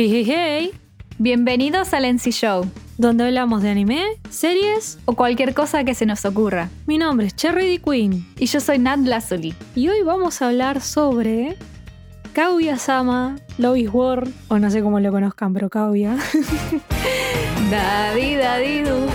Hey, hey, hey, Bienvenidos al NC Show donde hablamos de anime, series. o cualquier cosa que se nos ocurra. Mi nombre es Cherry D. Queen Y yo soy Nat Lazuli. y hoy vamos a hablar sobre Kaguya-sama, Love is War, o no sé cómo lo conozcan, pero Kaguya. Daddy, daddy, du.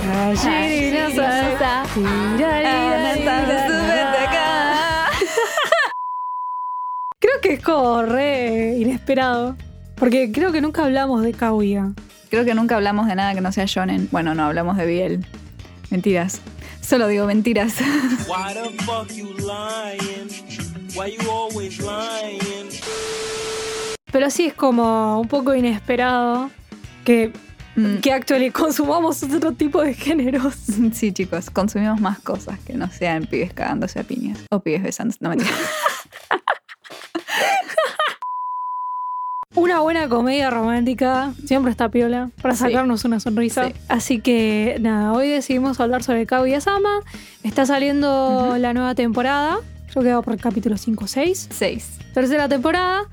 Creo que es como re inesperado, porque creo que nunca hablamos de Kaguya. Creo que nunca hablamos de nada que no sea shonen. Bueno, no hablamos de Biel. Mentiras. Solo digo mentiras. Why the fuck you lying? Why you always lying? Pero sí es como un poco inesperado que, Mm. que actually consumamos otro tipo de géneros. Sí, chicos, consumimos más cosas que no sean pibes cagándose a piñas. O pibes besándose. No mentira. Una buena comedia romántica siempre está piola para Sí. sacarnos una sonrisa. Sí. Así que nada, hoy decidimos hablar sobre Kaguya-sama. Está saliendo la nueva temporada. Yo quedo por el capítulo 5 o 6. Seis. Tercera temporada.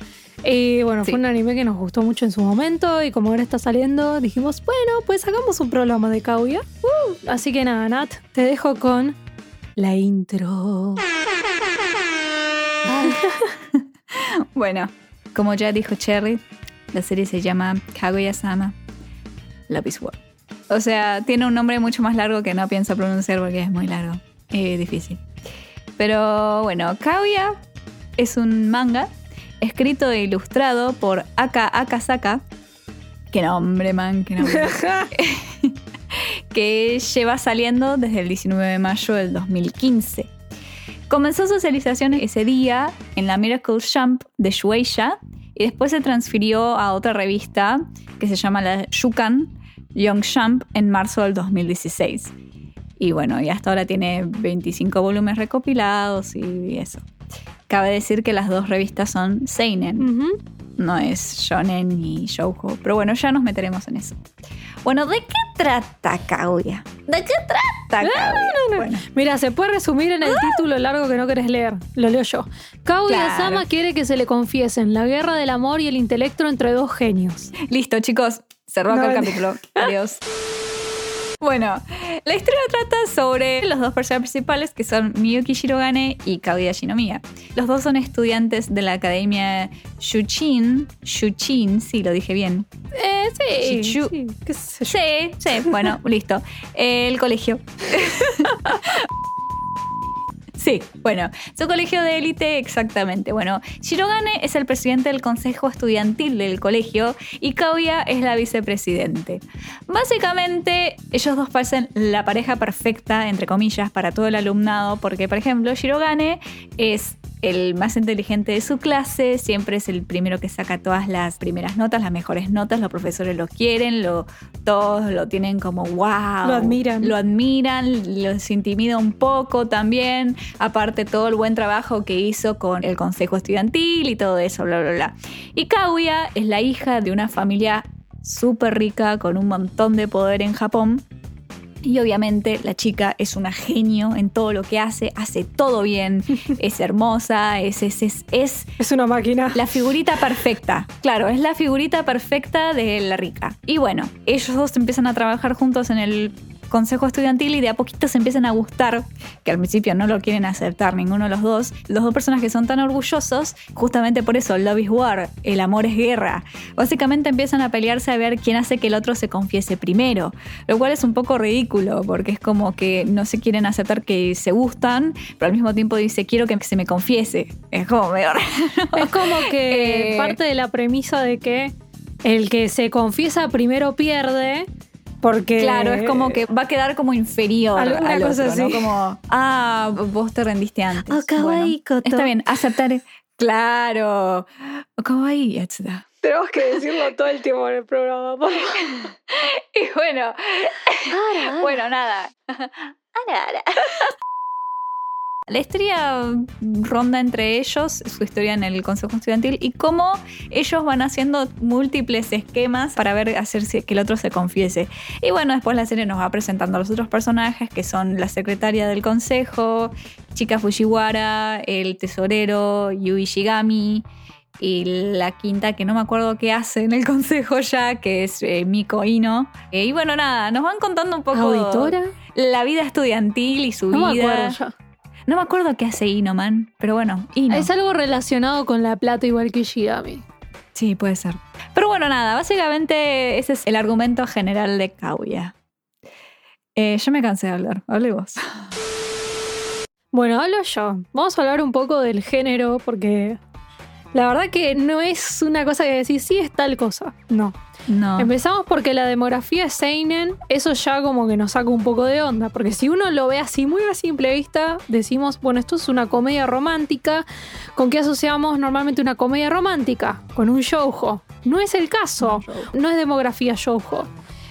Y bueno, Sí. fue un anime que nos gustó mucho en su momento. Y como ahora está saliendo, dijimos, bueno, pues hagamos un programa de Kaguya. Uh, así que nada, Nat, te dejo con la intro. Bueno, como ya dijo Cherry, la serie se llama Kaguya-sama Love is War. O sea, tiene un nombre mucho más largo que no pienso pronunciar porque es muy largo. Es difícil. Pero bueno, Kaguya es un manga escrito e ilustrado por Aka Akasaka. Qué nombre, man, qué nombre. que lleva saliendo desde el 19 de mayo del 2015. Comenzó socialización ese día en la Miracle Jump de Shueisha y después se transfirió a otra revista que se llama la Shukan Young Jump en marzo del 2016. Y bueno, y hasta ahora tiene 25 volúmenes recopilados y eso. Cabe decir que las dos revistas son Seinen, Ujú. No es shonen ni shoujo. Pero bueno, ya nos meteremos en eso. Bueno, ¿de qué trata Kaguya? ¿De qué trata Kaguya? Bueno, Mira, se puede resumir en el título largo que no querés leer. Lo leo yo. Kaguya-sama Claro. quiere que se le confiesen la guerra del amor y el intelecto entre dos genios. listo, chicos. Cerró acá el capítulo. Adiós. Bueno, la historia trata sobre los dos personajes principales que son Miyuki Shirogane y Kaguya Shinomiya. Los dos son estudiantes de la academia Shuchin. Shuchin, sí, lo dije bien. Eh, sí. Chichu. sí, qué sé yo. Sí, sí, bueno, listo. El colegio. Sí, bueno, su colegio de élite exactamente. Bueno, Shirogane es el presidente del consejo estudiantil del colegio y Kaguya es la vicepresidente. Básicamente, ellos dos parecen la pareja perfecta, entre comillas, para todo el alumnado, porque, por ejemplo, Shirogane es el más inteligente de su clase, siempre es el primero que saca todas las primeras notas, las mejores notas, los profesores lo quieren, lo, todos lo tienen como wow. Lo admiran. Lo admiran, los intimida un poco también, aparte todo el buen trabajo que hizo con el consejo estudiantil y todo eso, bla, bla, bla. Y Kaguya es la hija de una familia súper rica con un montón de poder en Japón. Y obviamente la chica es una genio en todo lo que hace, hace todo bien, es hermosa, es, es, es, es Es una máquina. la figurita perfecta. Claro, es la figurita perfecta de la rica. Y bueno, ellos dos empiezan a trabajar juntos en el consejo estudiantil y de a poquito se empiezan a gustar, que al principio no lo quieren aceptar ninguno de los dos. Los dos personajes son tan orgullosos, justamente por eso, love is war, el amor es guerra. Básicamente empiezan a pelearse a ver quién hace que el otro se confiese primero, lo cual es un poco ridículo, porque es como que no se quieren aceptar que se gustan, pero al mismo tiempo dice, quiero que se me confiese. Es como raro. Es como que Eh. parte de la premisa de que el que se confiesa primero pierde, porque. Claro, es como que va a quedar como inferior Alguna al cosa otro, ¿no? así. Como, ah, vos te rendiste antes. Oh, kawaii, koto. está bien, aceptar. Claro. Oh, Kawaii, yatsuda. Tenemos que decirlo todo el tiempo en el programa. por favor. Y bueno, bueno, nada. La historia ronda entre ellos, su historia en el consejo estudiantil y cómo ellos van haciendo múltiples esquemas para ver hacer si- que el otro se confiese. Y bueno, después la serie nos va presentando a los otros personajes que son la secretaria del consejo, Chica Fujiwara, el tesorero Yui Shigami Y la quinta, que no me acuerdo qué hace en el consejo ya, que es eh, Miko Ino. Eh, y bueno, nada, nos van contando un poco ¿Auditora? la vida estudiantil y su No me vida. acuerdo. No me acuerdo qué hace Ino, man. Pero bueno, Ino. Es algo relacionado con la plata igual que Shigami. Sí, puede ser. Pero bueno, nada, básicamente ese es el argumento general de Kaguya. Eh, yo me cansé de hablar, hable vos. Bueno, hablo yo. Vamos a hablar un poco del género porque la verdad que no es una cosa que decir sí es tal cosa. No. No. Empezamos porque la demografía es Seinen, eso ya como que nos saca un poco de onda, porque si uno lo ve así muy a simple vista, decimos, bueno, esto es una comedia romántica, ¿con qué asociamos normalmente una comedia romántica? Con un shoujo. No es el caso, no es demografía shoujo.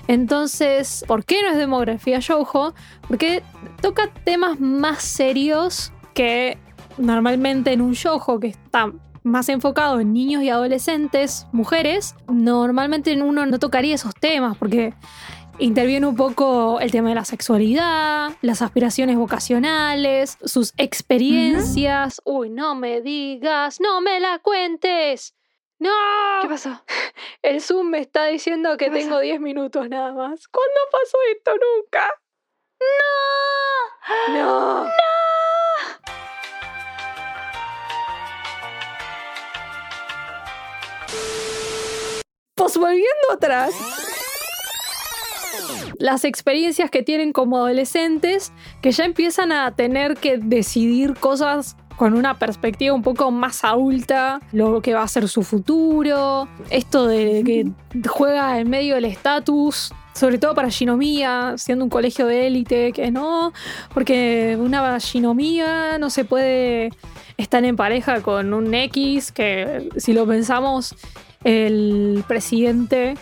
Entonces, ¿por qué no es demografía shoujo? Porque toca temas más serios que normalmente en un shoujo que está más enfocado en niños y adolescentes, mujeres, normalmente uno no tocaría esos temas porque interviene un poco el tema de la sexualidad, las aspiraciones vocacionales, sus experiencias. Uy, no me digas, no me la cuentes. No, ¿Qué pasó? el Zoom me está diciendo que tengo 10 minutos nada más. ¿Cuándo pasó esto nunca? No. No. Pues volviendo atrás. Las experiencias que tienen como adolescentes, que ya empiezan a tener que decidir cosas con una perspectiva un poco más adulta, lo que va a ser su futuro, esto de que juega en medio del estatus, sobre todo para Shinomiya, siendo un colegio de élite, que no, porque una Shinomiya no se puede estar en pareja con un X, que si lo pensamos, el presidente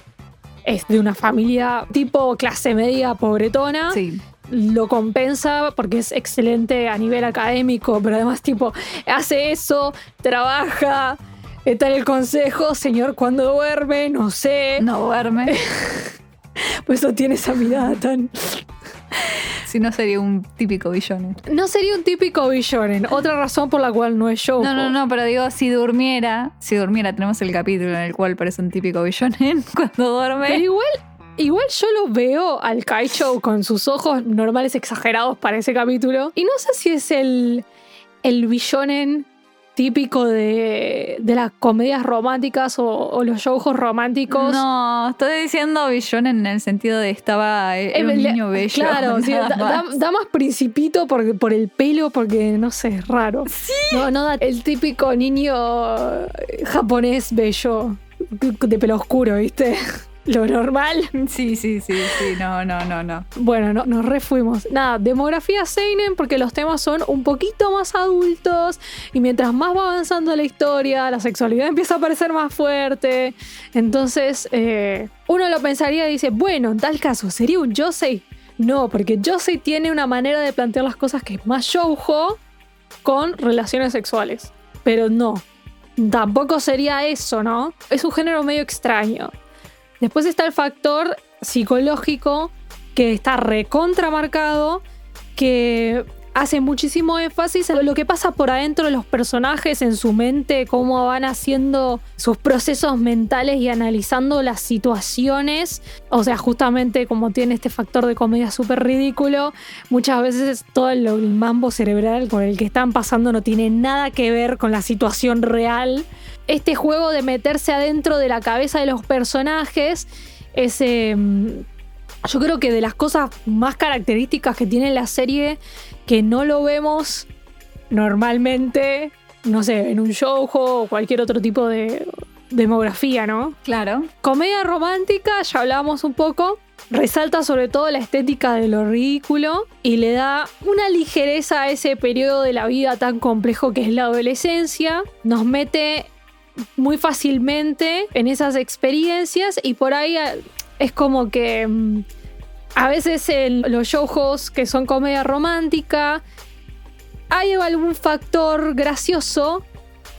es de una familia tipo clase media pobretona Sí. lo compensa porque es excelente a nivel académico, pero además tipo hace eso, trabaja, está en el consejo, señor cuando duerme, no sé, No duerme. por eso tiene esa mirada tan... si no sería un típico villón. No sería un típico billonen, otra razón por la cual no es show. No, no, no, pero digo, si durmiera, si durmiera, tenemos el capítulo en el cual parece un típico villonen cuando Pero duerme. igual, igual yo lo veo al Kaicho con sus ojos normales exagerados para ese capítulo. Y no sé si es el, el billonen típico de, de las comedias románticas o, o los shoujos románticos. No, estoy diciendo villonen en el sentido de estaba era un Eh, le- niño bello. Claro, sí, da, da- más. da más principito por, por el pelo, porque no sé, es raro. No, no da el típico niño eh, japonés bello, de pelo oscuro, ¿viste? Lo normal. Sí, sí, sí, sí, no, no, no, no. Bueno, no, nos refuimos. Nada, demografía Seinen porque los temas son un poquito más adultos y mientras más va avanzando la historia, la sexualidad empieza a parecer más fuerte. Entonces, eh, uno lo pensaría y dice, bueno, en tal caso, ¿sería un Yosei? No, porque Yosei tiene una manera de plantear las cosas que es más shoujo con relaciones sexuales. Pero no, tampoco sería eso, ¿no? Es un género medio extraño. Después está el factor psicológico que está recontramarcado, que hace muchísimo énfasis en lo que pasa por adentro de los personajes, en su mente, cómo van haciendo sus procesos mentales y analizando las situaciones. O sea, justamente como tiene este factor de comedia súper ridículo, muchas veces todo el, mambo cerebral con el que están pasando no tiene nada que ver con la situación real. Este juego de meterse adentro de la cabeza de los personajes es... em, yo creo que de las cosas más características que tiene la serie, que no lo vemos normalmente, no sé, en un showjo o cualquier otro tipo de demografía, ¿no? Claro. Comedia romántica, ya hablábamos un poco, resalta sobre todo la estética de lo ridículo y le da una ligereza a ese periodo de la vida tan complejo que es la adolescencia, nos mete muy fácilmente en esas experiencias y por ahí eh, es como que mm, a veces en los shoujos que son comedia romántica hay algún factor gracioso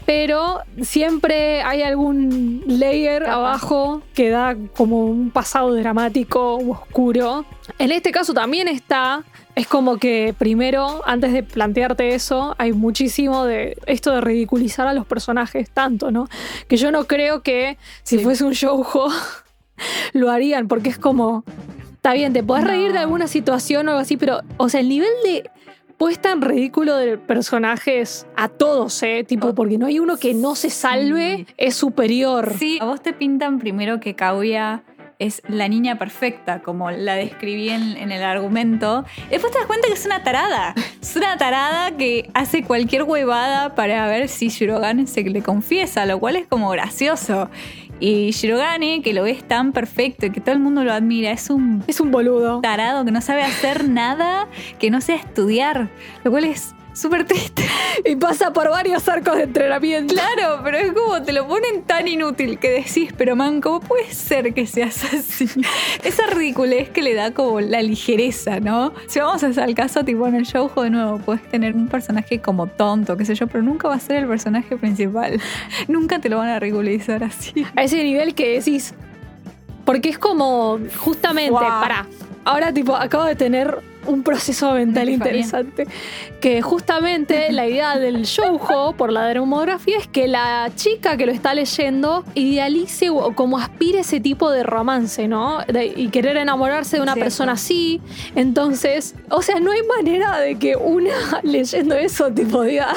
pero siempre hay algún layer abajo que da como un pasado dramático u oscuro. En este caso también está Es como que primero, antes de plantearte eso, hay muchísimo de esto de ridiculizar a los personajes tanto, ¿no? Que yo no creo que si Sí. fuese un shoujo lo harían, porque es como, está bien, te podés No. reír de alguna situación o algo así, pero, o sea, el nivel de puesta en ridículo de personajes a todos, ¿eh? Tipo, porque no hay uno que no se salve, Sí. es superior. Sí, a vos te pintan primero que Kaguya es la niña perfecta, como la describí en, en el argumento. Después te das cuenta que es una tarada. Es una tarada que hace cualquier huevada para ver si Shirogane se le confiesa, lo cual es como gracioso. Y Shirogane, que lo ves tan perfecto y que todo el mundo lo admira, es un Es un boludo. tarado que no sabe hacer nada, que no sea estudiar, lo cual es súper triste. Y pasa por varios arcos de entrenamiento. Claro, pero es como te lo ponen tan inútil que decís, pero man, ¿cómo puede ser que seas así? Esa ridiculez que le da como la ligereza, ¿no? Si vamos al caso, tipo en el showjo de nuevo, puedes tener un personaje como tonto, qué sé yo, pero nunca va a ser el personaje principal. nunca te lo van a ridiculizar así. A ese nivel que decís. Porque es como, justamente, Guau. para. Ahora, tipo, acabo de tener un proceso mental interesante. Que justamente la idea del shoujo, por la demografía, es que la chica que lo está leyendo idealice o como aspire ese tipo de romance, ¿no? De- y querer enamorarse de una Cierto. persona así. Entonces, o sea, no hay manera de que una leyendo eso, tipo, diga.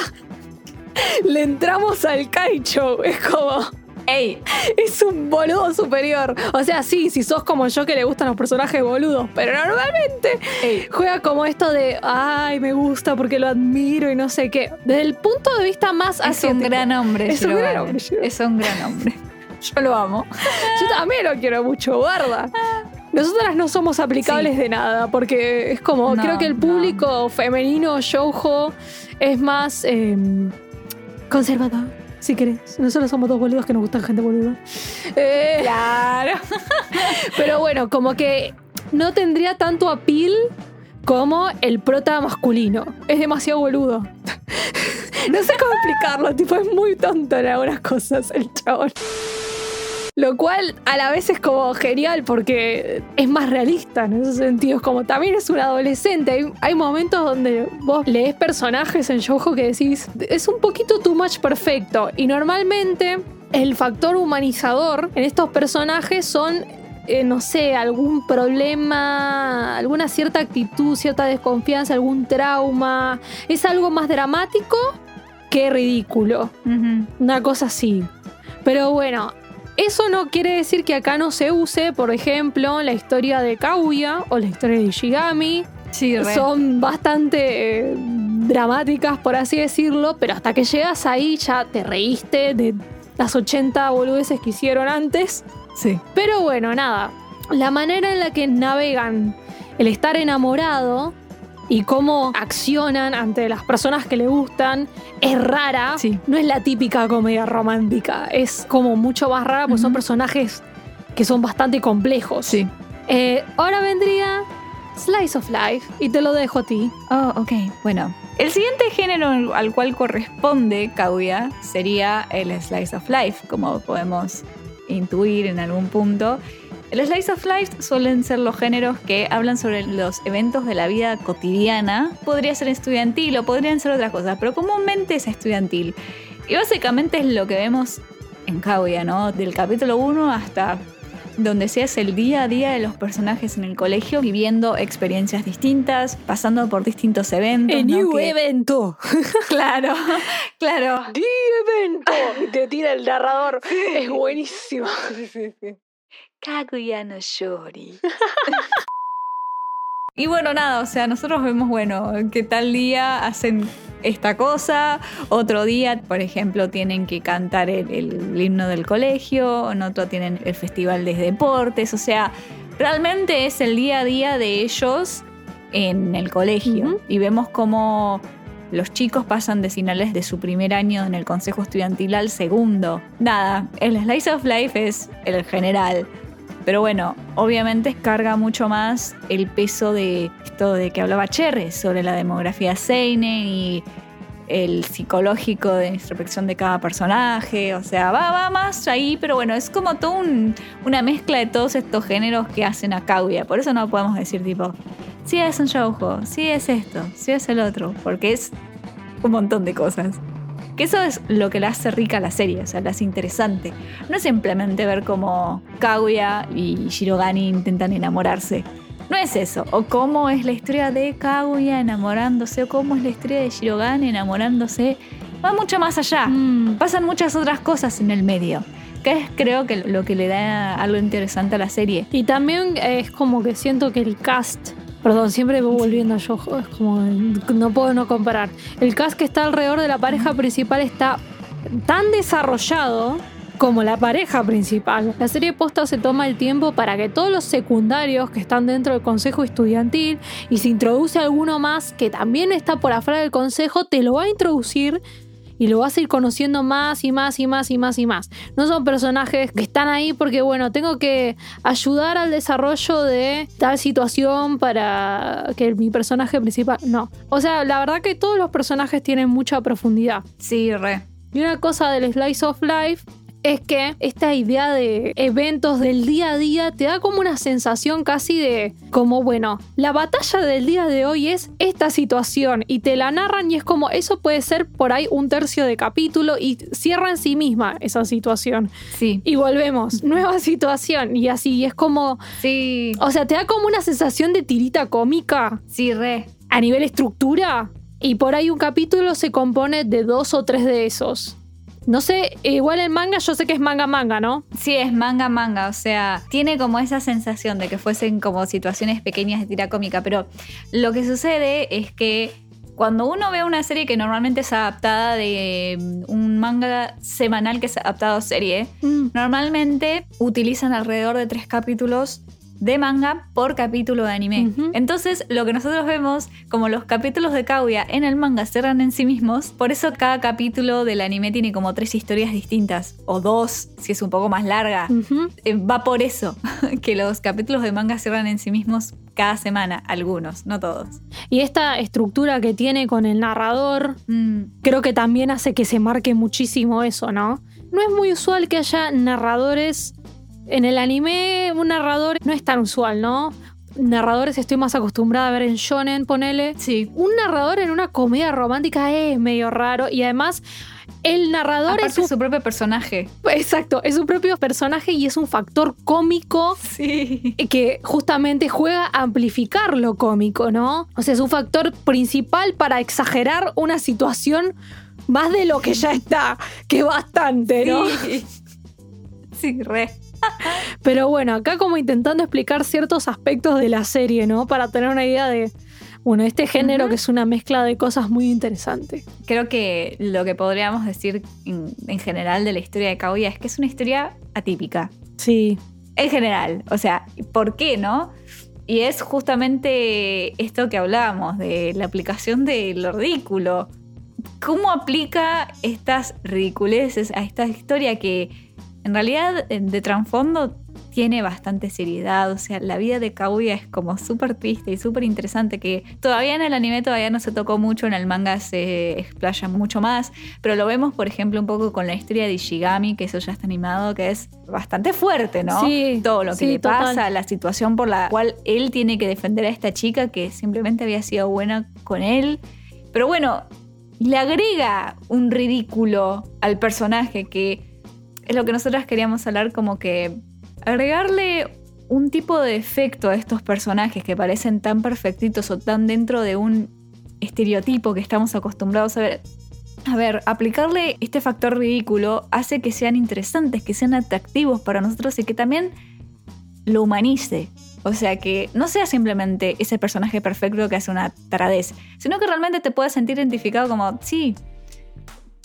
Le entramos al kaicho. Es como. ¡Ey! Es un boludo superior. O sea, sí, si sos como yo que le gustan los personajes boludos, pero normalmente ¡Ey! juega como esto de, ay, me gusta porque lo admiro y no sé qué. Desde el punto de vista más Es un gran hombre, Es un gran hombre, Shirogane. Es un gran hombre. Yo lo amo. Yo también lo quiero mucho, guarda. Nosotras no somos aplicables de nada, porque es como, No, creo que el no. público femenino shoujo es más eh, conservador, si querés. Nosotros somos dos boludos que nos gustan gente boluda. Eh, Claro. Pero bueno, como que no tendría tanto appeal como el prota masculino. Es demasiado boludo. no sé cómo explicarlo, tipo, es muy tonto en algunas cosas el chabón. Lo cual a la vez es como genial porque es más realista en esos sentidos. Como también es un adolescente. Hay, hay momentos donde vos lees personajes en Shoujo que decís, es un poquito too much perfecto. Y normalmente el factor humanizador en estos personajes son eh, no sé, algún problema, alguna cierta actitud, cierta desconfianza, algún trauma. Es algo más dramático que ridículo. Una cosa así. Pero bueno, eso no quiere decir que acá no se use, por ejemplo, la historia de Kaguya o la historia de Ishigami. Sí. Son bastante eh, dramáticas, por así decirlo, pero hasta que llegas ahí ya te reíste de las 80 boludeces que hicieron antes. Sí. Pero bueno, nada. La manera en la que navegan el estar enamorado y cómo accionan ante las personas que le gustan es rara. Sí. No es la típica comedia romántica. Es como mucho más rara porque son personajes que son bastante complejos. Sí. Eh, ahora vendría Slice of Life y te lo dejo a ti. Oh, ok. Bueno, el siguiente género al cual corresponde Kaguya sería el Slice of Life, como podemos intuir en algún punto. El Slice of Life suelen ser los géneros que hablan sobre los eventos de la vida cotidiana. Podría ser estudiantil o podrían ser otras cosas, pero comúnmente es estudiantil. Y básicamente es lo que vemos en Kaguya, ¿no? Del capítulo 1 hasta donde sea es el día a día de los personajes en el colegio, viviendo experiencias distintas, pasando por distintos eventos. A ¿no? new Que- evento. Claro, claro. New evento. Y te tira el narrador. Es buenísimo. Kaguya no Shori. y bueno, nada, o sea, nosotros vemos, bueno, que tal día hacen esta cosa, otro día, por ejemplo, tienen que cantar el, el himno del colegio, en otro tienen el festival de deportes, o sea, realmente es el día a día de ellos en el colegio. Y vemos cómo los chicos pasan de finales de su primer año en el consejo estudiantil al segundo. Nada, el Slice of Life es el general. Pero bueno, obviamente carga mucho más el peso de esto de que hablaba Cherry sobre la demografía Seinen y el psicológico de introspección de cada personaje. O sea, va, va más ahí, pero bueno, es como todo un- una mezcla de todos estos géneros que hacen a Kaguya. Por eso no podemos decir tipo, sí es un shoujo, sí es esto, sí es el otro, porque es un montón de cosas. Que eso es lo que la hace rica la serie, o sea, la hace interesante. No es simplemente ver cómo Kaguya y Shirogane intentan enamorarse. No es eso. O cómo es la historia de Kaguya enamorándose, o cómo es la historia de Shirogane enamorándose. Va mucho más allá. Mm. Pasan muchas otras cosas en el medio. Que es creo que lo que le da algo interesante a la serie. Y también es como que siento que el cast. Perdón, siempre voy volviendo a Yojo. Es como. No puedo no comparar. El cast que está alrededor de la pareja principal está tan desarrollado como la pareja principal. La serie posta se toma el tiempo para que todos los secundarios que están dentro del consejo estudiantil y se introduce alguno más que también está por afuera del consejo, te lo va a introducir y lo vas a ir conociendo más y más y más y más y más. No son personajes que están ahí porque, bueno, tengo que ayudar al desarrollo de tal situación para que mi personaje principal... No. O sea, la verdad que todos los personajes tienen mucha profundidad. Sí, re. Y una cosa del Slice of Life es que esta idea de eventos del día a día te da como una sensación casi de como bueno, la batalla del día de hoy es esta situación y te la narran y es como eso puede ser por ahí un tercio de capítulo y cierra en sí misma esa situación. Sí. Y volvemos, nueva situación y así y es como, Sí. o sea, te da como una sensación de tirita cómica Sí, re. a nivel estructura y por ahí un capítulo se compone de dos o tres de esos. No sé, igual el manga yo sé que es manga manga, ¿no? Sí, es manga manga, o sea, tiene como esa sensación de que fuesen como situaciones pequeñas de tira cómica, pero lo que sucede es que cuando uno ve una serie que normalmente es adaptada de mm, un manga semanal que es adaptado a serie, normalmente utilizan alrededor de tres capítulos de manga por capítulo de anime. Entonces, lo que nosotros vemos, como los capítulos de Kaguya en el manga cierran en sí mismos, por eso cada capítulo del anime tiene como tres historias distintas, o dos, si es un poco más larga. Eh, Va por eso, que los capítulos de manga cierran en sí mismos cada semana, algunos, no todos. Y esta estructura que tiene con el narrador, Mm, creo que también hace que se marque muchísimo eso, ¿no? No es muy usual que haya narradores. En el anime, un narrador no es tan usual, ¿no? Narradores estoy más acostumbrada a ver en Shonen, ponele. sí. Un narrador en una comedia romántica es medio raro y además el narrador Aparte es un... su propio personaje. Exacto, es un propio personaje y es un factor cómico Sí. que justamente juega a amplificar lo cómico, ¿no? O sea, es un factor principal para exagerar una situación más de lo que ya está, que bastante, ¿no? Sí. Sí, re. Pero bueno, acá como intentando explicar ciertos aspectos de la serie, ¿no? Para tener una idea de, bueno, este género que es una mezcla de cosas muy interesante. Creo que lo que podríamos decir en, en general de la historia de Kaguya es que es una historia atípica. Sí, En general. O sea, ¿por qué no? Y es justamente esto que hablábamos, de la aplicación de lo ridículo. ¿Cómo aplica estas ridiculeces a esta historia que en realidad eh, de trasfondo tiene bastante seriedad? O sea, la vida de Kaguya es como súper triste y súper interesante que todavía en el anime todavía no se tocó mucho, en el manga se explaya mucho más, pero lo vemos por ejemplo un poco con la historia de Ishigami, que eso ya está animado, que es bastante fuerte, ¿no? Sí, Todo lo que sí, le total. pasa, la situación por la cual él tiene que defender a esta chica que simplemente había sido buena con él. Pero bueno, le agrega un ridículo al personaje que es lo que nosotros queríamos hablar como que agregarle un tipo de efecto a estos personajes que parecen tan perfectitos o tan dentro de un estereotipo que estamos acostumbrados a ver. A ver, aplicarle este factor ridículo hace que sean interesantes, que sean atractivos para nosotros y que también lo humanice. O sea, que no sea simplemente ese personaje perfecto que hace una taradez, sino que realmente te puedas sentir identificado como, sí,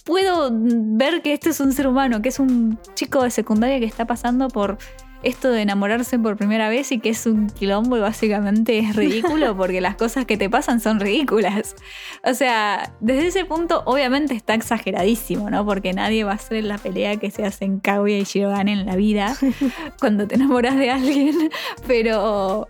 puedo ver que este es un ser humano, que es un chico de secundaria que está pasando por esto de enamorarse por primera vez y que es un quilombo y básicamente es ridículo porque las cosas que te pasan son ridículas. O sea, desde ese punto obviamente está exageradísimo, ¿no? Porque nadie va a hacer la pelea que se hace en Kaguya y Shirogane en la vida cuando te enamoras de alguien, pero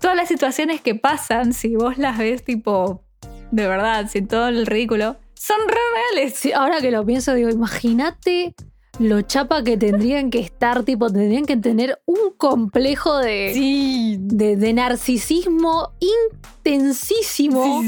todas las situaciones que pasan, si vos las ves tipo, de verdad, sin todo el ridículo, son re reales. Ahora que lo pienso, digo, imagínate lo chapa que tendrían que estar, tipo, tendrían que tener un complejo de, Sí. de, de narcisismo intensísimo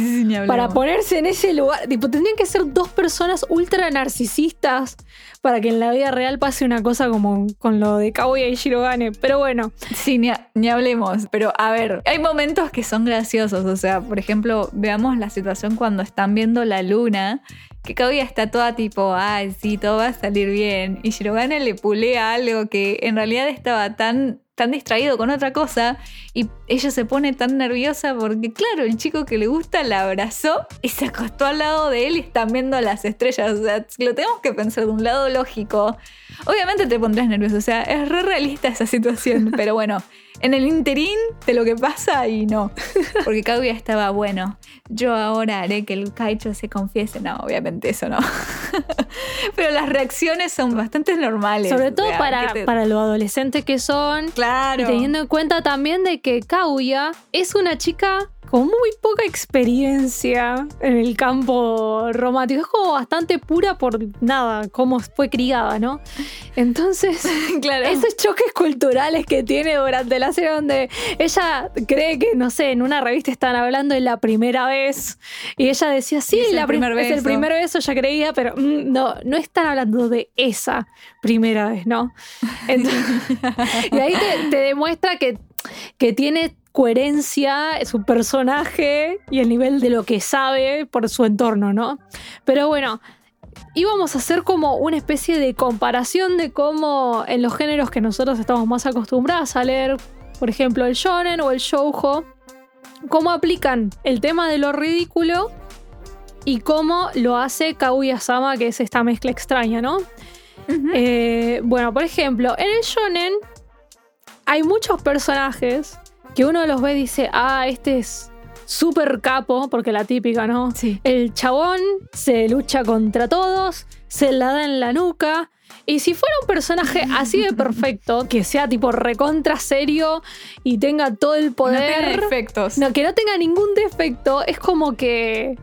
para ponerse en ese lugar. Tipo, tendrían que ser dos personas ultra narcisistas para que en la vida real pase una cosa como con lo de Kaguya y Shirogane. Pero bueno, Sí, ni, ha- ni hablemos. Pero a ver, hay momentos que son graciosos. O sea, por ejemplo, veamos la situación cuando están viendo la luna. Que Kaguya está toda tipo, ay, sí, todo va a salir bien. Y Shirogane le pulea algo que en realidad estaba tan, tan distraído con otra cosa. Y ella se pone tan nerviosa porque, claro, el chico que le gusta la abrazó y se acostó al lado de él y están viendo las estrellas. O sea, lo tenemos que pensar de un lado lógico. Obviamente te pondrás nervioso, o sea, es re realista esa situación, pero bueno, en el interín de lo que pasa y no, porque Kaguya estaba bueno. Yo ahora haré que el Kaicho se confiese, no, obviamente eso no. pero las reacciones son bastante normales. sobre o todo sea, para, ¿qué te- para lo adolescentes que son. Claro. Y teniendo en cuenta también de que Kaguya es una chica con muy poca experiencia en el campo romántico. Es como bastante pura por nada, cómo fue criada, ¿no? Entonces, claro. esos choques culturales que tiene durante la serie donde ella cree que, no sé, en una revista están hablando de la primera vez y ella decía, sí, Es la prim- primer es el beso". primer beso, ella creía, pero mm, no, no están hablando de esa primera vez, ¿no? Entonces- y ahí te, te demuestra que, que tiene coherencia su personaje y el nivel de lo que sabe por su entorno, ¿no? Pero bueno, íbamos a hacer como una especie de comparación de cómo en los géneros que nosotros estamos más acostumbrados a leer, por ejemplo, el shonen o el shoujo, cómo aplican el tema de lo ridículo y cómo lo hace Kaguya-sama, que es esta mezcla extraña, ¿no? Eh, bueno, por ejemplo, en el shonen hay muchos personajes que uno los ve y dice, ah, este es súper capo, porque la típica, ¿no? Sí. El chabón se lucha contra todos, se la da en la nuca. Y si fuera un personaje así de perfecto, que sea tipo recontra serio y tenga todo el No poder. tiene defectos. No, que no tenga ningún defecto, es como que.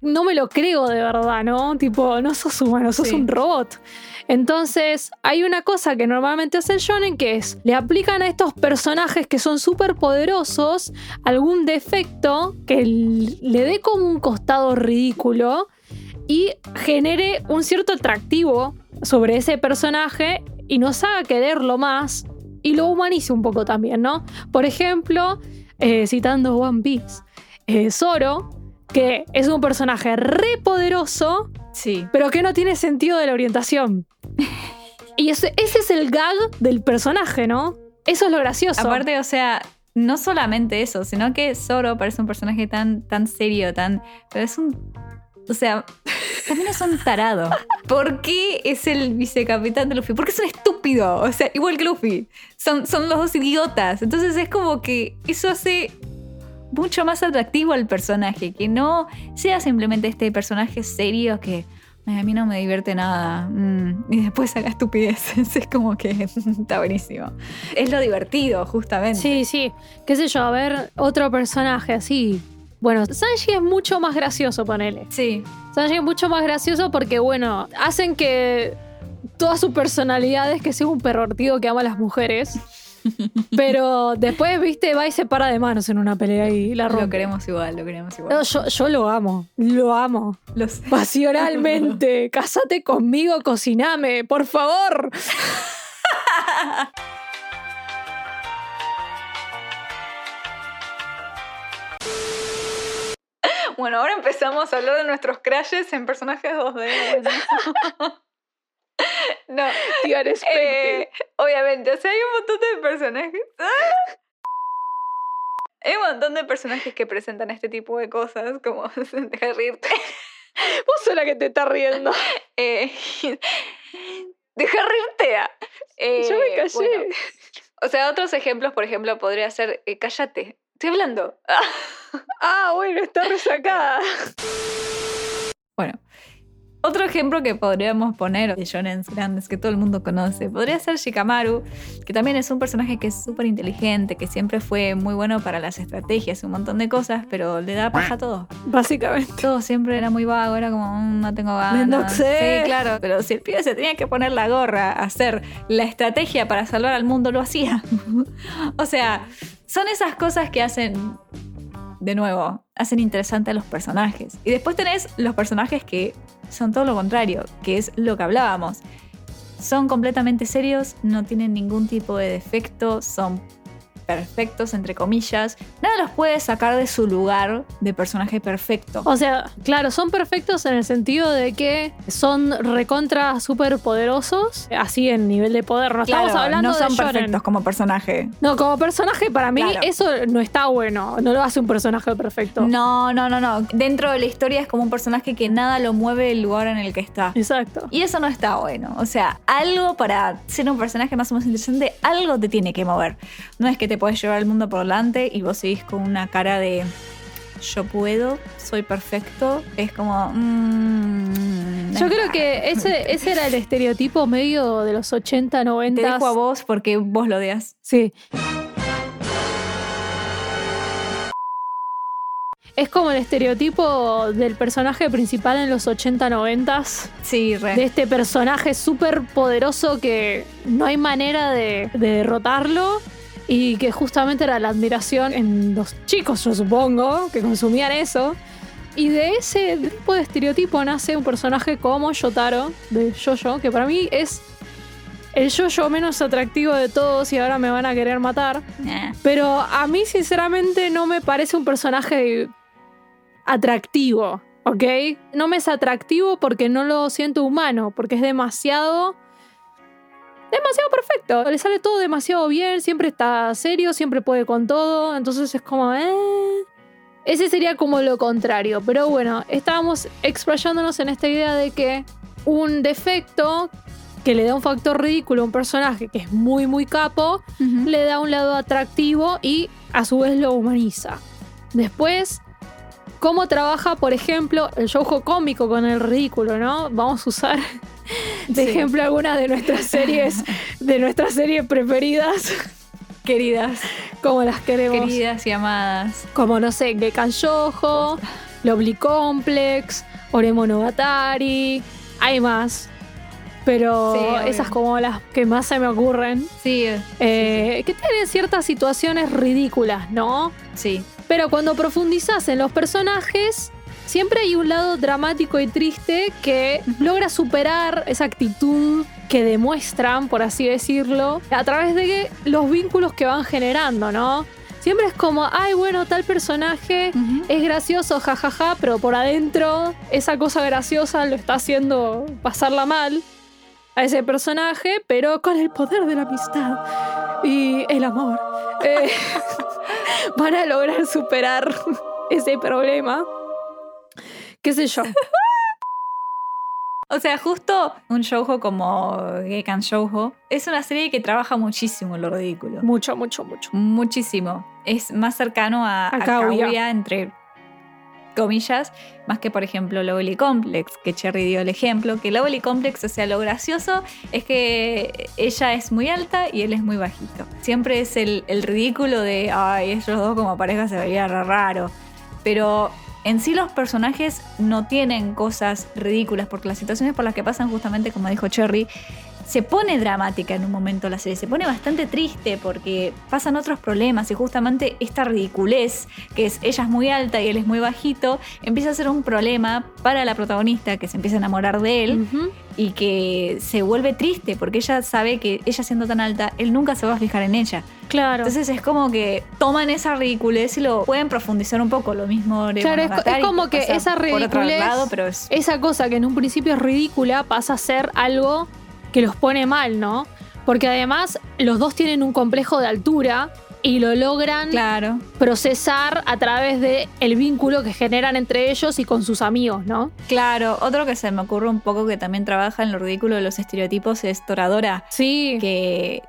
No me lo creo de verdad, ¿no? Tipo, no sos humano, sos Sí. un robot. Entonces, hay una cosa que normalmente hace el shonen que es, le aplican a estos personajes que son súper poderosos algún defecto que le dé como un costado ridículo y genere un cierto atractivo sobre ese personaje y nos haga quererlo más y lo humanice un poco también, ¿no? Por ejemplo, eh, citando One Piece, eh, Zoro, que es un personaje re poderoso, Sí. pero que no tiene sentido de la orientación. Y ese, ese es el gag del personaje, ¿no? Eso es lo gracioso. Aparte, o sea, no solamente eso, sino que Zoro parece un personaje tan, tan serio, tan. Pero es un. O sea, también es un tarado. ¿Por qué es el vicecapitán de Luffy? Porque es un estúpido. O sea, igual que Luffy. Son, son los dos idiotas. Entonces es como que eso hace mucho más atractivo al personaje. Que no sea simplemente este personaje serio que. "Ay, A mí no me divierte nada. mm", y después haga estupideces. Es como que está buenísimo. Es lo divertido, justamente. Sí, sí. Qué sé yo, a ver, otro personaje así. Bueno, Sanji es mucho más gracioso, ponele. Sí. Sanji es mucho más gracioso porque, bueno, hacen que toda su personalidad es que sea un pervertido que ama a las mujeres. Pero después, viste, va y se para de manos en una pelea y la rompe. Lo queremos igual, lo queremos igual. No, yo, yo lo amo, lo amo. Los- Pasionalmente. Cásate conmigo, cociname, por favor. Bueno, ahora empezamos a hablar de nuestros crashes en personajes 2D. no, eh, obviamente, o sea, hay un montón de personajes. Hay un montón de personajes que presentan este tipo de cosas, como deja de reírte. Vos sos la que te está riendo. Eh, deja de reírte. ah. Eh, Yo me callé. bueno, o sea, otros ejemplos, por ejemplo, podría ser, eh, cállate, estoy hablando. Ah, bueno, está resacada. Bueno, Otro ejemplo que podríamos poner de shonens grandes que todo el mundo conoce podría ser Shikamaru, que también es un personaje que es súper inteligente, que siempre fue muy bueno para las estrategias, un montón de cosas, pero le da paja a todo. Básicamente. Todo siempre era muy vago, era como, "Mm, no tengo ganas. Mendoxé. Sí, claro, pero si el pibe se tenía que poner la gorra, hacer la estrategia para salvar al mundo, lo hacía. o sea, son esas cosas que hacen, de nuevo, hacen interesante a los personajes. Y después tenés los personajes que son todo lo contrario, que es lo que hablábamos. Son completamente serios, no tienen ningún tipo de defecto, son perfectos, entre comillas. Nada los puede sacar de su lugar de personaje perfecto. O sea, claro, son perfectos en el sentido de que son recontra súper poderosos, así en nivel de poder. No estamos hablando no son de shonen. perfectos como personaje. No, como personaje, para mí Claro. eso no está bueno. No lo hace un personaje perfecto. No, no, no, no. Dentro de la historia es como un personaje que nada lo mueve del lugar en el que está. Exacto. Y eso no está bueno. O sea, algo para ser un personaje más o menos interesante, algo te tiene que mover. No es que te puedes llevar el mundo por delante y vos seguís con una cara de yo puedo, soy perfecto. Es como. mm, Yo creo que ese, ese era el estereotipo medio de los 80, 90. Te dejo a vos porque vos lo odias. Sí. Es como el estereotipo del personaje principal en los 80, 90 Sí, re. de este personaje súper poderoso que no hay manera de, de derrotarlo y que justamente era la admiración en los chicos, yo supongo, que consumían eso. Y de ese tipo de estereotipo nace un personaje como Yotaro, de Jojo, que para mí es el Jojo menos atractivo de todos y ahora me van a querer matar. Nah. Pero a mí, sinceramente, no me parece un personaje atractivo, ¿ok? No me es atractivo porque no lo siento humano, porque es demasiado. Demasiado perfecto. Le sale todo demasiado bien, siempre está serio, siempre puede con todo. Entonces es como, eh. Ese sería como lo contrario. Pero bueno, estábamos explayándonos en esta idea de que un defecto que le da un factor ridículo a un personaje que es muy, muy capo, le da un lado atractivo y a su vez lo humaniza. Después, cómo trabaja, por ejemplo, el shoujo cómico con el ridículo, ¿no? Vamos a usar de Sí. ejemplo algunas de nuestras series, de nuestras series preferidas, Queridas, como las queremos. queridas y amadas. Como, no sé, Gekan Shoujo, Lovely Complex, Oremonogatari, hay más. Pero Sí, esas como las que más se me ocurren. Sí, Eh, que tienen ciertas situaciones ridículas, ¿no? sí. Pero cuando profundizas en los personajes, siempre hay un lado dramático y triste que logra superar esa actitud que demuestran, por así decirlo, a través de los vínculos que van generando, ¿no? Siempre es como, ay, bueno, tal personaje es gracioso, jajaja, pero por adentro esa cosa graciosa lo está haciendo pasarla mal a ese personaje, pero con el poder de la amistad y el amor. eh, van a lograr superar ese problema. ¿Qué sé yo? O sea, justo un shoujo como Gekan Shoujo es una serie que trabaja muchísimo en lo ridículo. Mucho, mucho, mucho. Muchísimo. Es más cercano a, A a Kaguya. Kaguya, entre comillas, más que por ejemplo Lovely Complex, que Cherry dio el ejemplo, que Lovely Complex, o sea, lo gracioso es que ella es muy alta y él es muy bajito. Siempre es el, el ridículo de, ay, ellos dos como pareja se veía raro. Pero en sí los personajes no tienen cosas ridículas, porque las situaciones por las que pasan, justamente como dijo Cherry, se pone dramática en un momento la serie, se pone bastante triste porque pasan otros problemas y justamente esta ridiculez, que es ella es muy alta y él es muy bajito, empieza a ser un problema para la protagonista que se empieza a enamorar de él y que se vuelve triste porque ella sabe que ella siendo tan alta, él nunca se va a fijar en ella. Claro. Entonces es como que toman esa ridiculez y lo pueden profundizar un poco, lo mismo de Claro, es es como que esa por otro ridiculez- lado, pero es esa cosa que en un principio es ridícula pasa a ser algo que los pone mal, ¿no? Porque además los dos tienen un complejo de altura y lo logran claro. procesar a través de el vínculo que generan entre ellos y con sus amigos, ¿no? Claro, otro que se me ocurre un poco que también trabaja en lo ridículo de los estereotipos es Toradora, Sí. que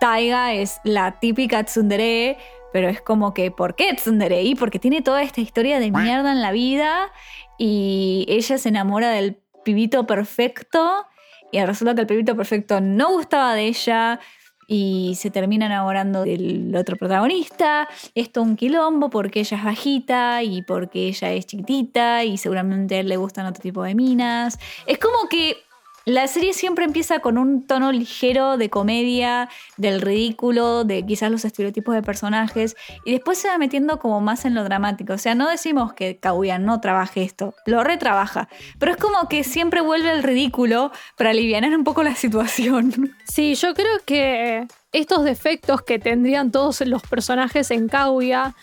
Taiga es la típica tsundere, pero es como que, ¿por qué tsundere? Y porque tiene toda esta historia de mierda en la vida y ella se enamora del pibito perfecto y resulta que el pibito perfecto no gustaba de ella y se termina enamorando del otro protagonista. Esto un quilombo porque ella es bajita y porque ella es chiquitita y seguramente a él le gustan otro tipo de minas. Es como que la serie siempre empieza con un tono ligero de comedia, del ridículo, de quizás los estereotipos de personajes, y después se va metiendo como más en lo dramático. O sea, no decimos que Kaguya no trabaje esto, lo retrabaja, pero es como que siempre vuelve al ridículo para aliviar un poco la situación. Sí, yo creo que estos defectos que tendrían todos los personajes en Kaguya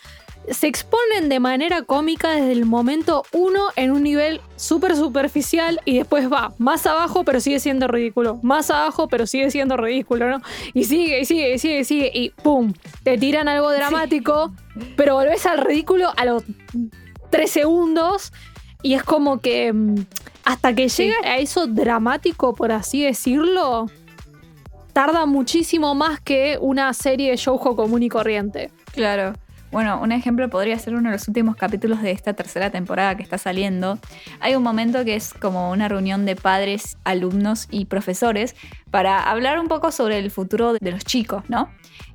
se exponen de manera cómica desde el momento uno en un nivel súper superficial y después va más abajo pero sigue siendo ridículo, más abajo pero sigue siendo ridículo, ¿no? Y sigue, y sigue, y sigue, y sigue y ¡pum! Te tiran algo dramático, pero volvés al ridículo a los tres segundos y es como que mm, hasta que llega a eso dramático, por así decirlo, tarda muchísimo más que una serie de shoujo común y corriente. Claro. Bueno, un ejemplo podría ser uno de los últimos capítulos de esta tercera temporada que está saliendo. Hay un momento que es como una reunión de padres, alumnos y profesores para hablar un poco sobre el futuro de los chicos, ¿no?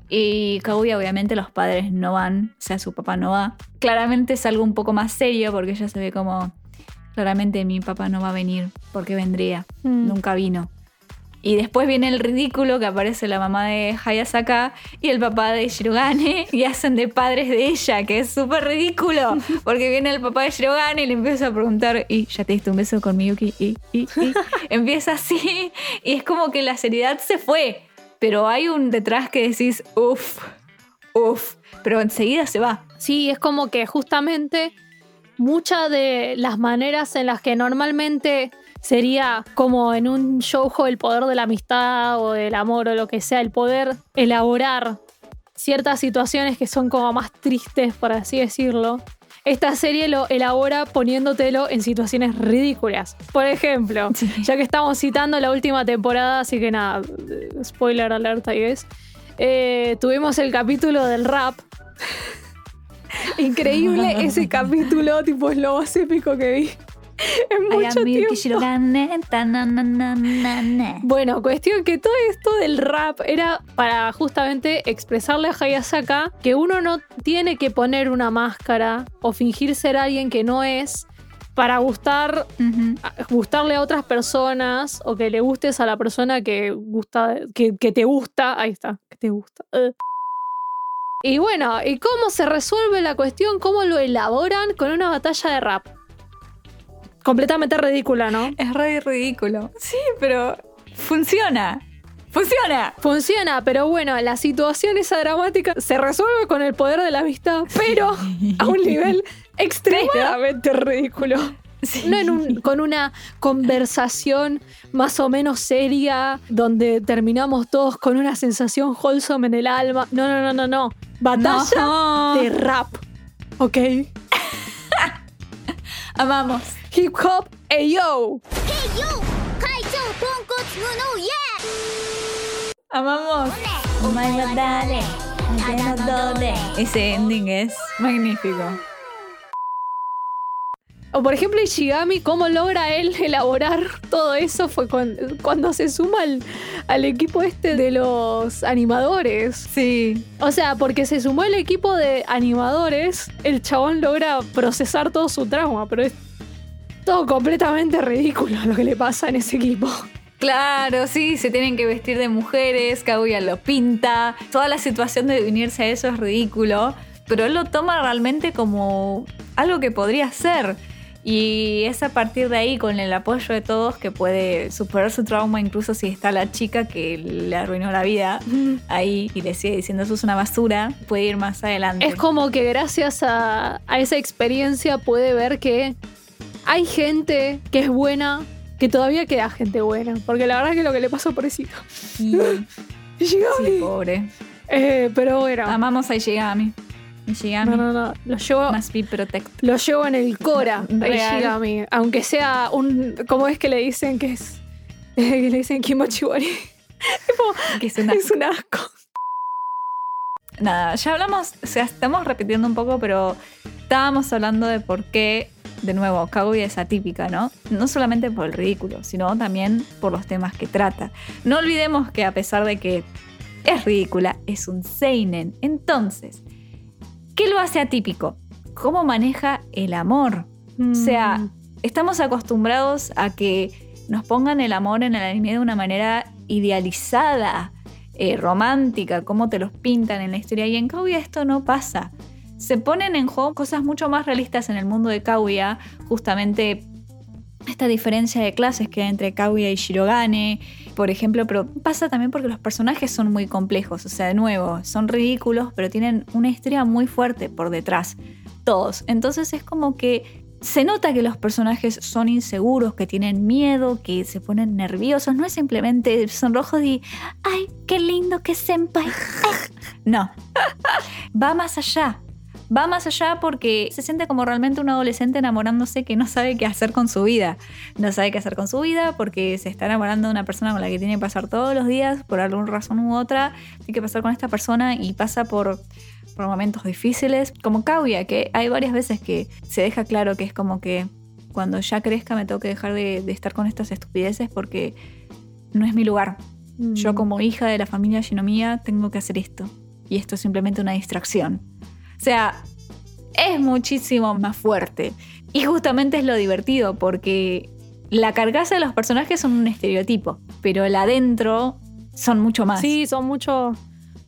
Y Kaguya, obviamente, los padres no van, o sea, su papá no va. Claramente es algo un poco más serio porque ella se ve como, claramente mi papá no va a venir porque vendría, Mm. nunca vino. Y después viene el ridículo que aparece la mamá de Hayasaka y el papá de Shirogane y hacen de padres de ella, que es súper ridículo. Porque viene el papá de Shirogane y le empieza a preguntar, ¿y ya te diste un beso con Miyuki? Y, y, y. empieza así y es como que la seriedad se fue. Pero hay un detrás que decís, uff, uff, pero enseguida se va. Sí, es como que justamente muchas de las maneras en las que normalmente sería como en un showjo el poder de la amistad o del amor o lo que sea, el poder elaborar ciertas situaciones que son como más tristes, por así decirlo. Esta serie lo elabora poniéndotelo en situaciones ridículas. Por ejemplo, Sí. ya que estamos citando la última temporada, así que nada, spoiler alert, I guess. Eh, tuvimos el capítulo del rap. Increíble ese capítulo, tipo es lo más épico que vi I mucho tiempo. Bueno, cuestión que todo esto del rap era para justamente expresarle a Hayasaka que uno no tiene que poner una máscara o fingir ser alguien que no es para gustar gustarle a otras personas o que le gustes a la persona que gusta que, que te gusta. Ahí está que te gusta. Eh. y bueno y cómo se resuelve la cuestión cómo lo elaboran con una batalla de rap completamente ridícula no Es re ridículo. Sí, pero funciona. Funciona. funciona pero bueno la situación esa dramática se resuelve con el poder de la amistad pero a un nivel extremadamente ridículo Sí. No en un- con una conversación más o menos seria, donde terminamos todos con una sensación wholesome en el alma. No, no, no, no, no. Batalla No. de rap. ¿Ok? amamos. Hip hop, hey yo. Hey yo, kaicho, ponkots, no, yeah. Amamos. Oh my god, dale. Ese ending es magnífico. O por ejemplo, Ishigami, cómo logra él elaborar todo eso fue cuan- cuando, se suma al, al equipo este de los animadores. Sí. O sea, porque se sumó el equipo de animadores, el chabón logra procesar todo su trauma, pero es todo completamente ridículo lo que le pasa en ese equipo. Claro, sí, se tienen que vestir de mujeres, Kaguya lo pinta, toda la situación de unirse a eso es ridículo, pero él lo toma realmente como algo que podría ser. Y es a partir de ahí, con el apoyo de todos, que puede superar su trauma, incluso si está la chica que le arruinó la vida ahí y le sigue diciendo eso es una basura, puede ir más adelante. Es como que gracias a, a esa experiencia puede ver que hay gente que es buena, que todavía queda gente buena. Porque la verdad es que lo que le pasó por Sí, sí, pobre. Eh, pero bueno. Amamos a Ishigami. Ishigami No, no, no. Lo llevo, must be protected. lo llevo en el Cora Real. Ishigami. Aunque sea un. ¿Cómo es que le dicen que es? que le dicen Kimochiwari. Que es una Es un asco. Nada, ya hablamos, o sea, estamos repitiendo un poco, pero estábamos hablando de por qué de nuevo, Kaguya es atípica, ¿no? No solamente por el ridículo, sino también por los temas que trata. No olvidemos que a pesar de que es ridícula, es un seinen. Entonces, ¿qué lo hace atípico? ¿Cómo maneja el amor? O sea, Mm. estamos acostumbrados a que nos pongan el amor en el anime de una manera idealizada, eh, romántica, como te los pintan en la historia. Y en Kaguya esto no pasa. Se ponen en juego cosas mucho más realistas en el mundo de Kaguya, justamente esta diferencia de clases que hay entre Kaguya y Shirogane, por ejemplo, pero pasa también porque los personajes son muy complejos, o sea, de nuevo, son ridículos, pero tienen una historia muy fuerte por detrás, todos. Entonces es como que se nota que los personajes son inseguros, que tienen miedo, que se ponen nerviosos, no es simplemente sonrojos y, ay, qué lindo que senpai. No, va más allá. Va más allá porque se siente como realmente un adolescente enamorándose que no sabe qué hacer con su vida. No sabe qué hacer con su vida porque se está enamorando de una persona con la que tiene que pasar todos los días por alguna razón u otra. Tiene que pasar con esta persona y pasa por, por momentos difíciles. Como Kaguya, que hay varias veces que se deja claro que es como que cuando ya crezca me tengo que dejar de, de estar con estas estupideces porque no es mi lugar. Mm. Yo como hija de la familia Shinomiya tengo que hacer esto. Y esto es simplemente una distracción. O sea, es muchísimo más fuerte. Y justamente es lo divertido porque la carcasa de los personajes son un estereotipo, pero el adentro son mucho más. Sí, son mucho.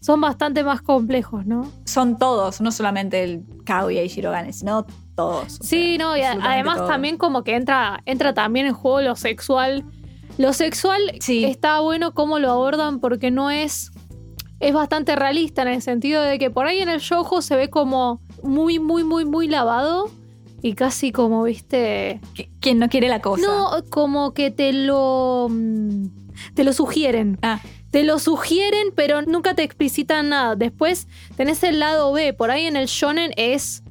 Son bastante más complejos, ¿no? Son todos, no solamente el Kaguya y Shirogane, sino todos. Sí, sea, no, y además todos. también como que entra, entra también en juego lo sexual. Lo sexual Sí. está bueno cómo lo abordan porque no es. Es bastante realista en el sentido de que por ahí en el shoujo se ve como muy, muy, muy, muy lavado y casi como, viste. Qui- ¿Quién no quiere la cosa? No, como que te lo. mm, Te lo sugieren. Ah, Te lo sugieren, pero nunca te explicitan nada. Después tenés el lado B. Por ahí en el shonen es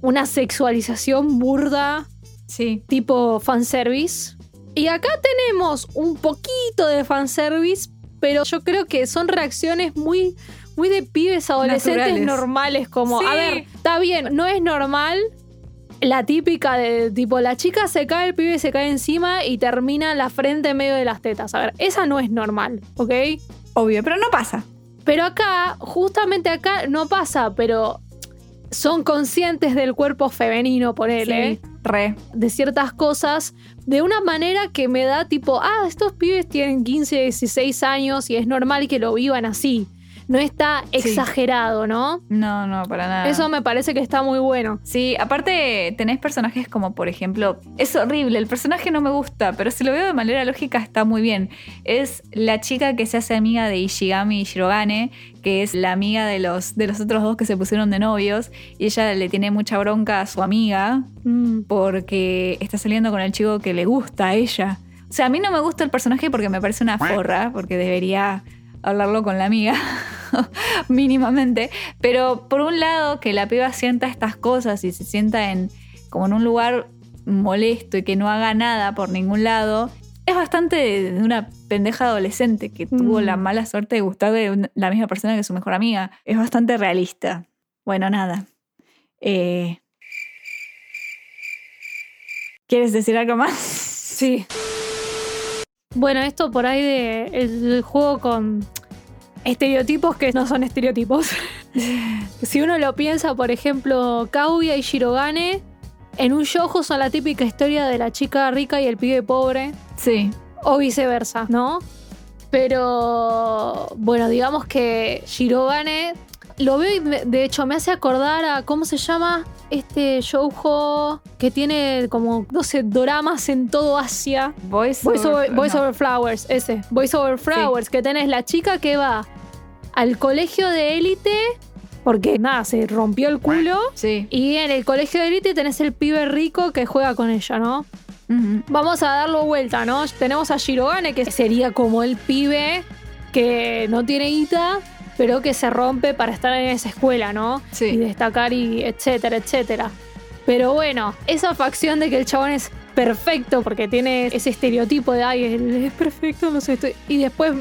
una sexualización burda, sí. tipo fanservice. Y acá tenemos un poquito de fanservice, pero yo creo que son reacciones muy, muy de pibes adolescentes Naturales. normales. Como, a ver, está bien, no es normal. La típica de tipo, la chica se cae, el pibe se cae encima y termina la frente en medio de las tetas. A ver, esa no es normal, ¿ok? Obvio, pero no pasa. Pero acá, justamente acá no pasa, pero son conscientes del cuerpo femenino, ponele, Sí, re. de ciertas cosas, de una manera que me da tipo, ah, estos pibes tienen 15, 16 años y es normal que lo vivan así. No está exagerado, ¿no? No, no, para nada. Eso me parece que está muy bueno. Sí, aparte tenés personajes como, por ejemplo, es horrible, el personaje no me gusta, pero si lo veo de manera lógica está muy bien. Es la chica que se hace amiga de Ishigami y Shirogane, que es la amiga de los, de los otros dos que se pusieron de novios, y ella le tiene mucha bronca a su amiga Mm. porque está saliendo con el chico que le gusta a ella. O sea, a mí no me gusta el personaje porque me parece una forra, porque debería hablarlo con la amiga, mínimamente. Pero por un lado, que la piba sienta estas cosas y se sienta en como en un lugar molesto y que no haga nada por ningún lado, es bastante de, una pendeja adolescente que tuvo Mm. la mala suerte de gustar de la misma persona que su mejor amiga. Es bastante realista. Bueno, nada. Eh, ¿Quieres decir algo más? Sí. Bueno, esto por ahí de el juego con estereotipos que no son estereotipos. si uno lo piensa, por ejemplo, Kaguya y Shirogane, en un shoujo son la típica historia de la chica rica y el pibe pobre, Sí. o viceversa, ¿no? Pero bueno, digamos que Shirogane lo veo y me- de hecho me hace acordar a cómo se llama este shoujo que tiene como 12 doramas en todo Asia. Voice, Voice over, no. Over Flowers, ese. Voice over Flowers, que tenés la chica que va al colegio de élite, porque nada, se rompió el culo. Sí. Y en el colegio de élite tenés el pibe rico que juega con ella, ¿no? Vamos a darlo vuelta, ¿no? Tenemos a Shirogane, que sería como el pibe que no tiene guita, pero que se rompe para estar en esa escuela, ¿no? Sí. Y destacar y etcétera, etcétera. Pero bueno, esa facción de que el chabón es perfecto porque tiene ese estereotipo de ay, él es perfecto, no sé, estoy... y después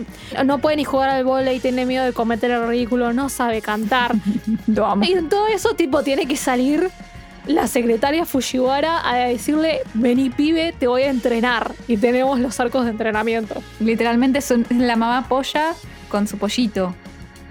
no puede ni jugar al vóley, tiene miedo de cometer el ridículo, no sabe cantar. Lo amo. Y todo eso tipo tiene que salir la secretaria Fujiwara a decirle, vení pibe, te voy a entrenar. Y tenemos los arcos de entrenamiento. Literalmente es la mamá polla con su pollito.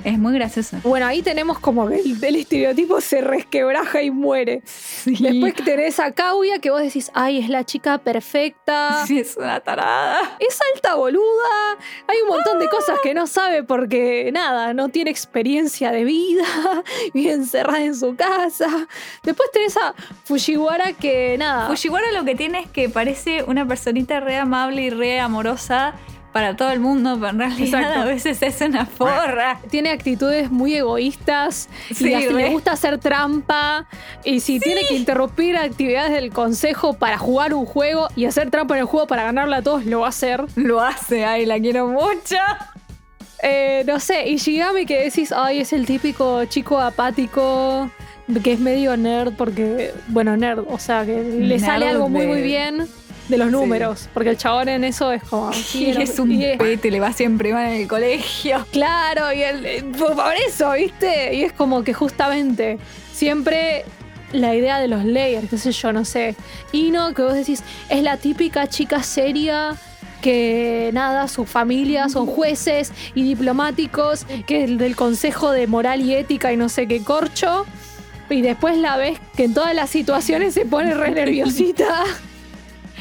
Es muy gracioso. Bueno, ahí tenemos como que el, el estereotipo se resquebraja y muere. Después tenés a Kaguya que vos decís, ay, es la chica perfecta. Sí, es una tarada. Es alta boluda. Hay un montón de cosas que no sabe porque, nada, no tiene experiencia de vida. Vive encerrada en su casa. Después tenés a Fujiwara que, nada. Fujiwara lo que tiene es que parece una personita re amable y re amorosa para todo el mundo, pero en realidad Exacto. a veces es una forra. tiene actitudes muy egoístas Sí, y re. le gusta hacer trampa. Y si tiene que interrumpir actividades del consejo para jugar un juego y hacer trampa en el juego para ganarla a todos, lo va a hacer. Lo hace, ay, la quiero mucho. Eh, no sé, y Shigami que decís, ay, es el típico chico apático que es medio nerd porque, bueno, nerd, o sea, que le Nerd sale algo muy, muy bien de los números, porque el chabón en eso es como... Y sí, es un y es- pete, le va siempre mal en el colegio. Claro, y el, eh, por por eso, ¿viste? Y es como que justamente siempre la idea de los layers, qué sé yo, no sé. Y no, que vos decís, es la típica chica seria que nada, su familia son jueces y diplomáticos, que es del Consejo de Moral y Ética y no sé qué corcho. Y después la ves que en todas las situaciones se pone re nerviosita.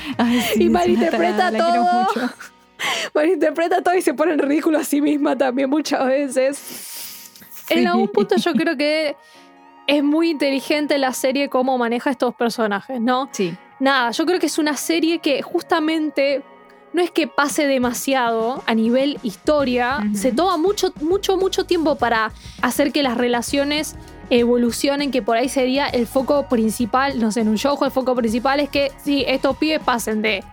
Ay, sí, Y malinterpreta tarada, todo. malinterpreta todo y se pone en ridículo a sí misma también muchas veces. En algún punto yo creo que es muy inteligente la serie cómo maneja estos personajes, ¿no? Sí, Nada, yo creo que es una serie que justamente no es que pase demasiado a nivel historia, se toma mucho, mucho, mucho tiempo para hacer que las relaciones evolucionen, que por ahí sería el foco principal, no sé, en un show el foco principal es que sí, estos pibes pasen de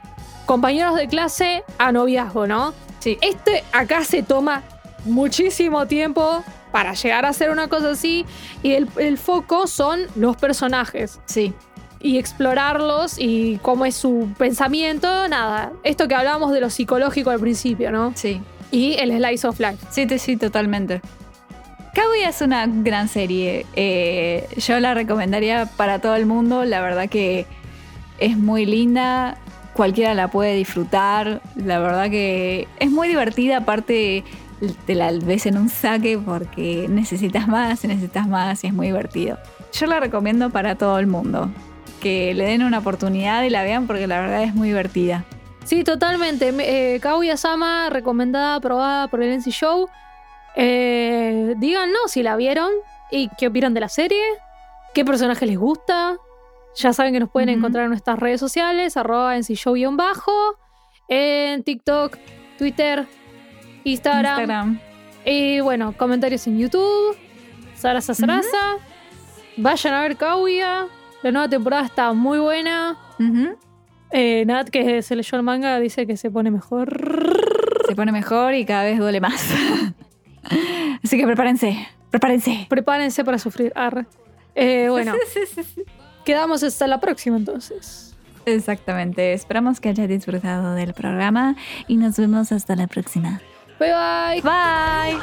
compañeros de clase a noviazgo, ¿no? sí. Este acá se toma muchísimo tiempo para llegar a hacer una cosa así y el, el foco son los personajes Sí, y explorarlos y cómo es su pensamiento, nada. Esto que hablábamos de lo psicológico al principio, ¿no? sí. Y el slice of life. Sí, sí, totalmente. Kaguya es una gran serie. Eh, yo la recomendaría para todo el mundo. La verdad que es muy linda. Cualquiera la puede disfrutar. La verdad que es muy divertida. Aparte, te la ves en un saque porque necesitas más, necesitas más y es muy divertido. Yo la recomiendo para todo el mundo. Que le den una oportunidad y la vean porque la verdad es muy divertida. Sí, totalmente. Me- Eh, Kaguya-sama, recomendada, aprobada por el NC Show. Eh, díganos si la vieron y qué opinan de la serie, qué personaje les gusta. Ya saben que nos pueden encontrar en nuestras redes sociales, arroba NC Show-bajo, en TikTok, Twitter, Instagram. Instagram. Y bueno, comentarios en YouTube. Sarasa Sarasa. Vayan a ver Kaguya. La nueva temporada está muy buena. Eh, Nat, que se leyó el manga, dice que se pone mejor. Se pone mejor y cada vez duele más. Así que prepárense, prepárense. Prepárense para sufrir. Arre. Eh, bueno, quedamos hasta la próxima entonces. Exactamente. Esperamos que haya disfrutado del programa y nos vemos hasta la próxima. Bye bye. Bye.